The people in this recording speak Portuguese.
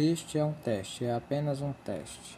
Este é um teste, é apenas um teste.